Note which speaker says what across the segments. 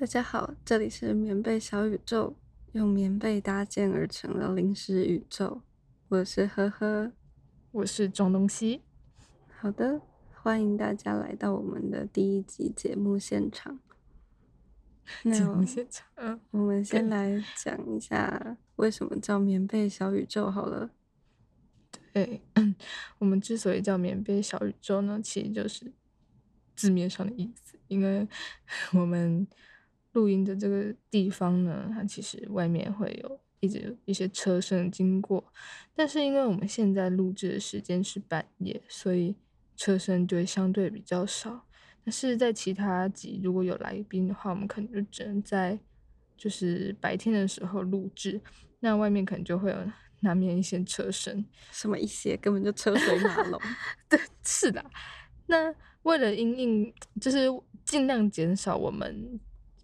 Speaker 1: 大家好，这里是棉被小宇宙，用棉被搭建而成的临时宇宙。我是呵呵，
Speaker 2: 我是庄东西。
Speaker 1: 好的，欢迎大家来到我们的第一集节目现场。
Speaker 2: 节目现场，嗯，
Speaker 1: 我们先来讲一下为什么叫棉被小宇宙好了。
Speaker 2: 对，我们之所以叫棉被小宇宙呢，其实就是字面上的意思，因为 我们录音的这个地方呢，它其实外面会有一直有一些车声经过，但是因为我们现在录制的时间是半夜，所以车声就会相对比较少。但是在其他集如果有来宾的话，我们可能就只能在就是白天的时候录制，那外面可能就会有难免一些车声。
Speaker 1: 什么一些根本就车水马龙。
Speaker 2: 对，是的。那为了因应，就是尽量减少我们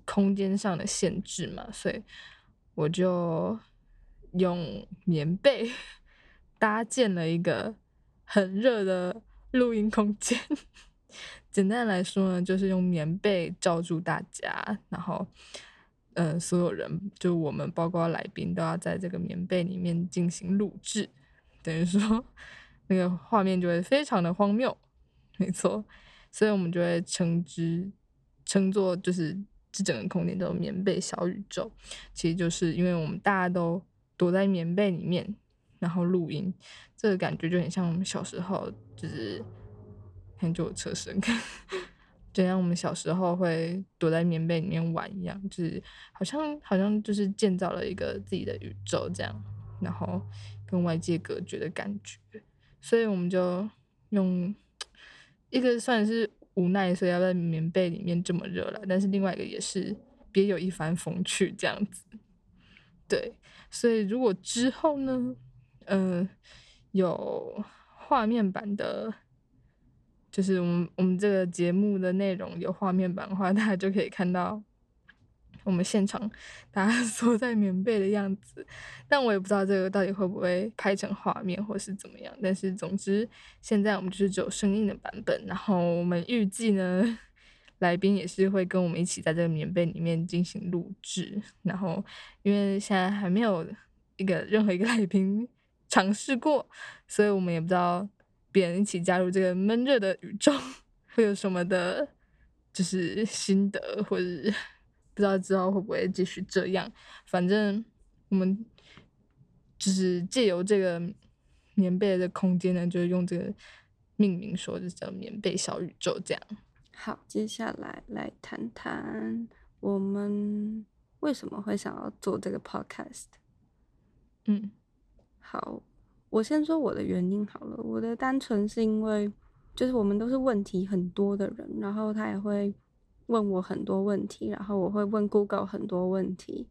Speaker 2: 空间上的限制嘛，所以我就用棉被 搭建了一个很热的录音空间。简单来说呢，就是用棉被罩住大家，然后，呃，所有人就我们包括来宾都要在这个棉被里面进行录制，等于说那个画面就会非常的荒谬，没错，所以我们就会称之称作就是这整个空间叫做棉被小宇宙，其实就是因为我们大家都躲在棉被里面，然后录音，这个感觉就很像我们小时候就是。很久的车声，就像我们小时候会躲在棉被里面玩一样，就是好像好像就是建造了一个自己的宇宙这样，然后跟外界隔绝的感觉。所以我们就用 一个算是无奈，所以要在棉被里面这么热了，但是另外一个也是别有一番风趣这样子。对，所以如果之后呢，嗯，有画面版的。就是我们我们这个节目的内容有画面版的话，大家就可以看到我们现场 大家 缩在棉被的样子。但我也不知道这个到底会不会拍成画面或是怎么样。但是总之，现在我们就是只有声音的版本。然后我们预计呢，来宾也是会跟我们一起在这个棉被里面进行录制。然后因为现在还没有一个任何一个来宾 尝试过，所以我们也不知道。别人一起加入这个闷热的宇宙，会有什么的，就是心得，或者不知道之后会不会继续这样。反正我们就是借由这个棉被的空间呢，就是用这个命名说，就叫棉被小宇宙这样。
Speaker 1: 好，接下来来谈谈我们为什么会想要做这个 podcast。
Speaker 2: 嗯，
Speaker 1: 好。我先说我的原因好了，我的单纯是因为，就是我们都是问题很多的人，然后他也会问我很多问题，然后我会问 Google 很多问题。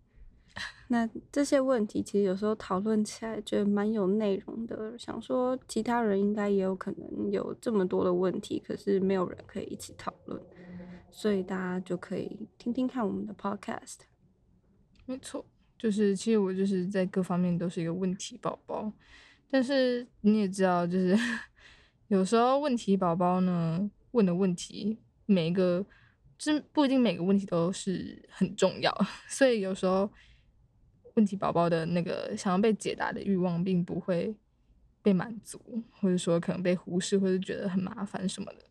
Speaker 1: 那这些问题其实有时候讨论起来觉得蛮有内容的，想说其他人应该也有可能有这么多的问题，可是没有人可以一起讨论，所以大家就可以听听看我们的 Podcast。
Speaker 2: 没错，就是其实我就是在各方面都是一个问题宝宝。但是你也知道，就是 有时候问题宝宝呢问的问题，每一个真不一定每个问题都是很重要，所以有时候问题宝宝的那个想要被解答的欲望并不会被满足，或者说可能被忽视，或者觉得很麻烦什么的。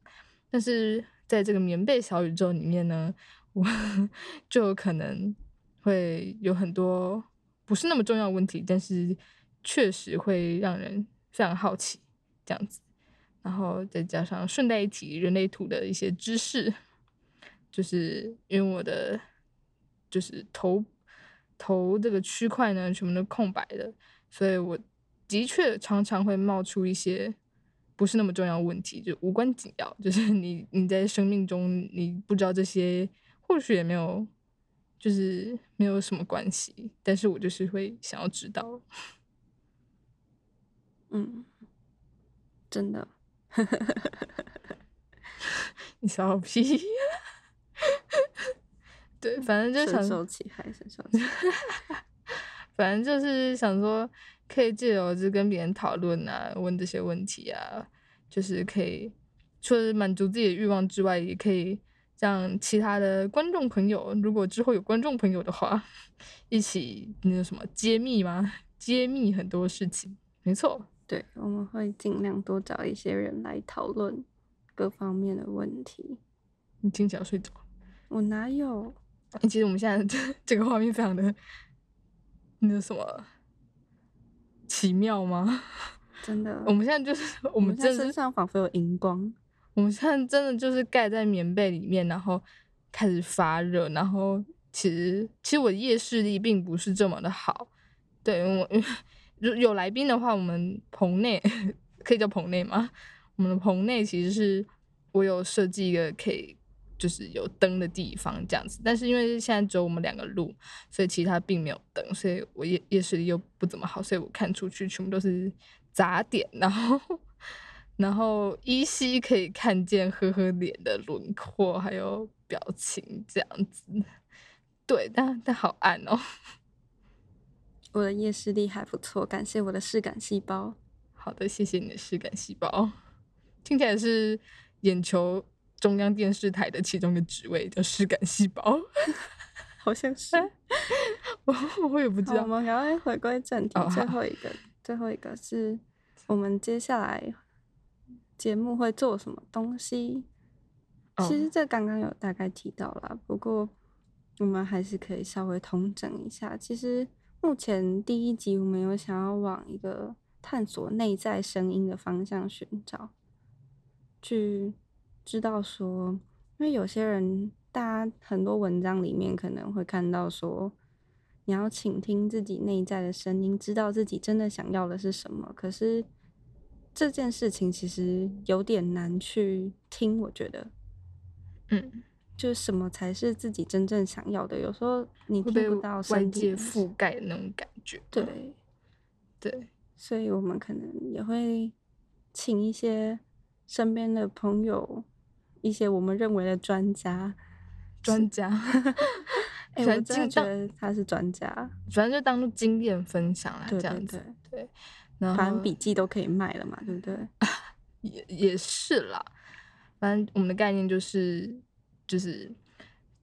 Speaker 2: 但是在这个棉被小宇宙里面呢，我 就可能会有很多不是那么重要的问题，但是。确实会让人非常好奇，这样子，然后再加上顺带一提人类图的一些知识，就是因为我的就是头头这个区块呢全部都空白的，所以我的确常常会冒出一些不是那么重要问题，就无关紧要，就是 你你在生命中你不知道这些，或许也没有，就是没有什么关系，但是我就是会想要知道。
Speaker 1: 嗯，真的，
Speaker 2: 你笑屁！对，反正就想
Speaker 1: 收起，还是收起。
Speaker 2: 反正就是想说，可以借由就跟别人讨论啊，问这些问题啊，就是可以除了满足自己的欲望之外，也可以让其他的观众朋友，如果之后有观众朋友的话，一起那个什么揭秘吗？揭秘很多事情，没错。
Speaker 1: 对，我们会尽量多找一些人来讨论各方面的问题。
Speaker 2: 你听起来睡着？
Speaker 1: 我哪有？
Speaker 2: 其实我们现在这 这个画面非常的那个什么奇妙吗？
Speaker 1: 真的，
Speaker 2: 我们现在就是 我们真的
Speaker 1: 身上仿佛有荧光。
Speaker 2: 我们现在真的就是盖在棉被里面，然后开始发热，然后其实其实我夜视力并不是这么的好。对我，有有来宾的话，我们棚内可以叫棚内吗？我们的棚内其实是我有设计一个可以就是有灯的地方这样子，但是因为现在只有我们两个路，所以其他并没有灯，所以我夜夜视力又不怎么好，所以我看出去全部都是杂点，然后。然后依稀可以看见呵呵脸的轮廓，还有表情这样子。对，但但好暗哦。
Speaker 1: 我的夜视力还不错，感谢我的视感细胞。
Speaker 2: 好的，谢谢你的视感细胞。听起来是眼球中央电视台的其中一个职位，叫视感细胞。
Speaker 1: 好像是。
Speaker 2: 我我也不知道。
Speaker 1: 我们赶快回归正题，最后一个，最后一个是我们接下来。节目会做什么东西？其实这刚刚有大概提到了，不过我们还是可以稍微统整一下。其实目前第一集我们有想要往一个探索内在声音的方向寻找，去知道说，因为有些人，大家很多文章里面可能会看到说，你要倾听自己内在的声音，知道自己真的想要的是什么，可是。这件事情其实有点难去听，我觉得，
Speaker 2: 嗯，
Speaker 1: 就是什么才是自己真正想要的？有时候你听不到
Speaker 2: 外界覆盖的那种感觉。
Speaker 1: 对，
Speaker 2: 对，
Speaker 1: 所以我们可能也会请一些身边的朋友，一些我们认为的专家，
Speaker 2: 专家，
Speaker 1: 哎，我真的觉得他是专家，
Speaker 2: 反正就当做经验分享啦，这样子，对。
Speaker 1: 反正笔记都可以卖了嘛，对不对？
Speaker 2: 也也是啦。反正我们的概念就是，就是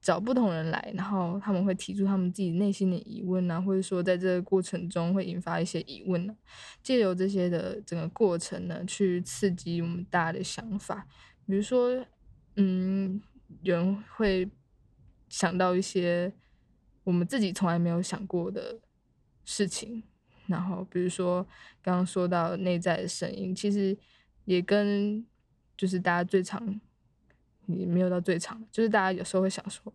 Speaker 2: 找不同人来，然后他们会提出他们自己内心的疑问啊，或者说在这个过程中会引发一些疑问呢。借由这些的整个过程呢，去刺激我们大家的想法。比如说，嗯，有人会想到一些我们自己从来没有想过的事情。然后，比如说刚刚说到内在的声音，其实也跟就是大家最常也没有到最常，就是大家有时候会想说，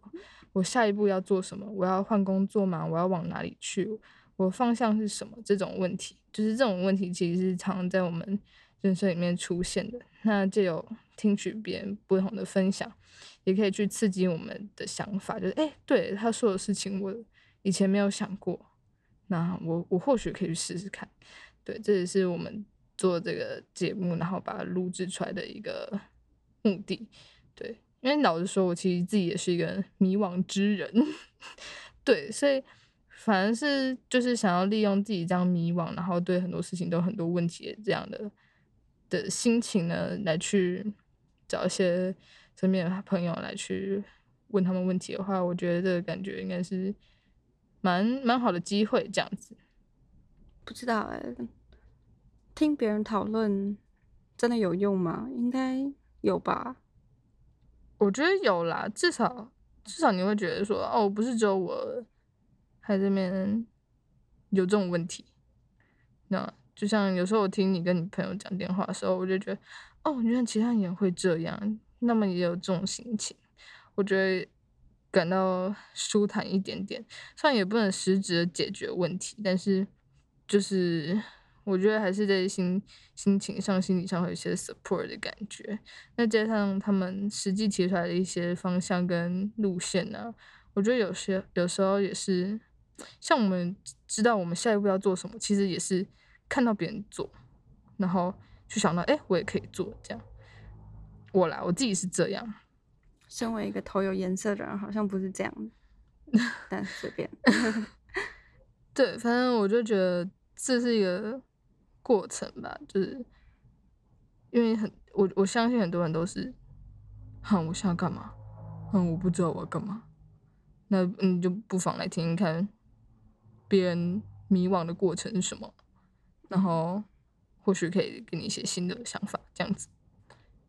Speaker 2: 我下一步要做什么？我要换工作吗？我要往哪里去？我方向是什么？这种问题，就是这种问题，其实是常在我们人生里面出现的。那就有听取别人不同的分享，也可以去刺激我们的想法，就是哎，对他说的事情，我以前没有想过。那我我或许可以去试试看，对，这也是我们做这个节目，然后把它录制出来的一个目的，对，因为老实说，我其实自己也是一个迷惘之人，对，所以反而是就是想要利用自己这样迷惘，然后对很多事情都很多问题这样的的心情呢，来去找一些身边的朋友来去问他们问题的话，我觉得这个感觉应该是。蛮蛮好的机会，这样子，
Speaker 1: 不知道哎，听别人讨论真的有用吗？应该有吧。
Speaker 2: 我觉得有啦，至少至少你会觉得说，哦，不是只有我，还这边有这种问题。那就像有时候我听你跟你朋友讲电话的时候，我就觉得，哦，原来其他人也会这样，那么也有这种心情，我觉得。感到舒坦一点点，虽然也不能实质的解决问题，但是就是我觉得还是在心心情上、心理上会有一些 support 的感觉。那加上他们实际提出来的一些方向跟路线呢，我觉得有些有时候也是像我们知道我们下一步要做什么，其实也是看到别人做，然后就想到哎，我也可以做这样。我来，我自己是这样。
Speaker 1: 身为一个头有颜色的人，好像不是这样，但随便。
Speaker 2: 对，反正我就觉得这是一个过程吧，就是因为很我我相信很多人都是，哼，我想要干嘛？嗯，我不知道我要干嘛。那你就不妨来听听看别人迷惘的过程是什么，然后或许可以给你一些新的想法，这样子。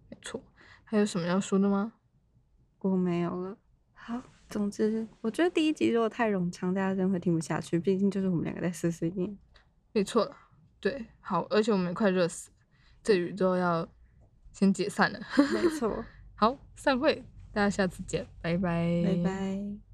Speaker 2: 没错，还有什么要说的吗？
Speaker 1: 我没有了。好，总之我觉得第一集如果太冗长，大家真的会听不下去。毕竟就是我们两个在碎碎念。
Speaker 2: 没错了，对，好，而且我们也快热死，这宇宙要先解散了。
Speaker 1: 没错，
Speaker 2: 好，散会，大家下次见，拜拜，
Speaker 1: 拜拜。